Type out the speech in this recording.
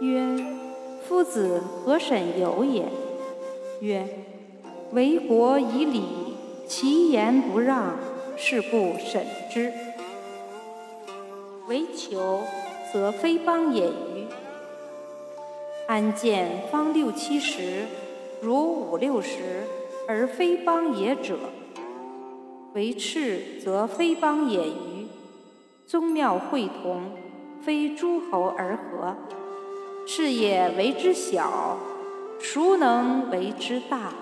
曰：夫子何审有也？曰：为国以礼，其言不让，是不审之。为求，则非邦也与？安见方六七十，如五六十，而非邦也者？为赤，则非邦也与？宗庙会同，非诸侯而和。是也为之小，孰能为之大？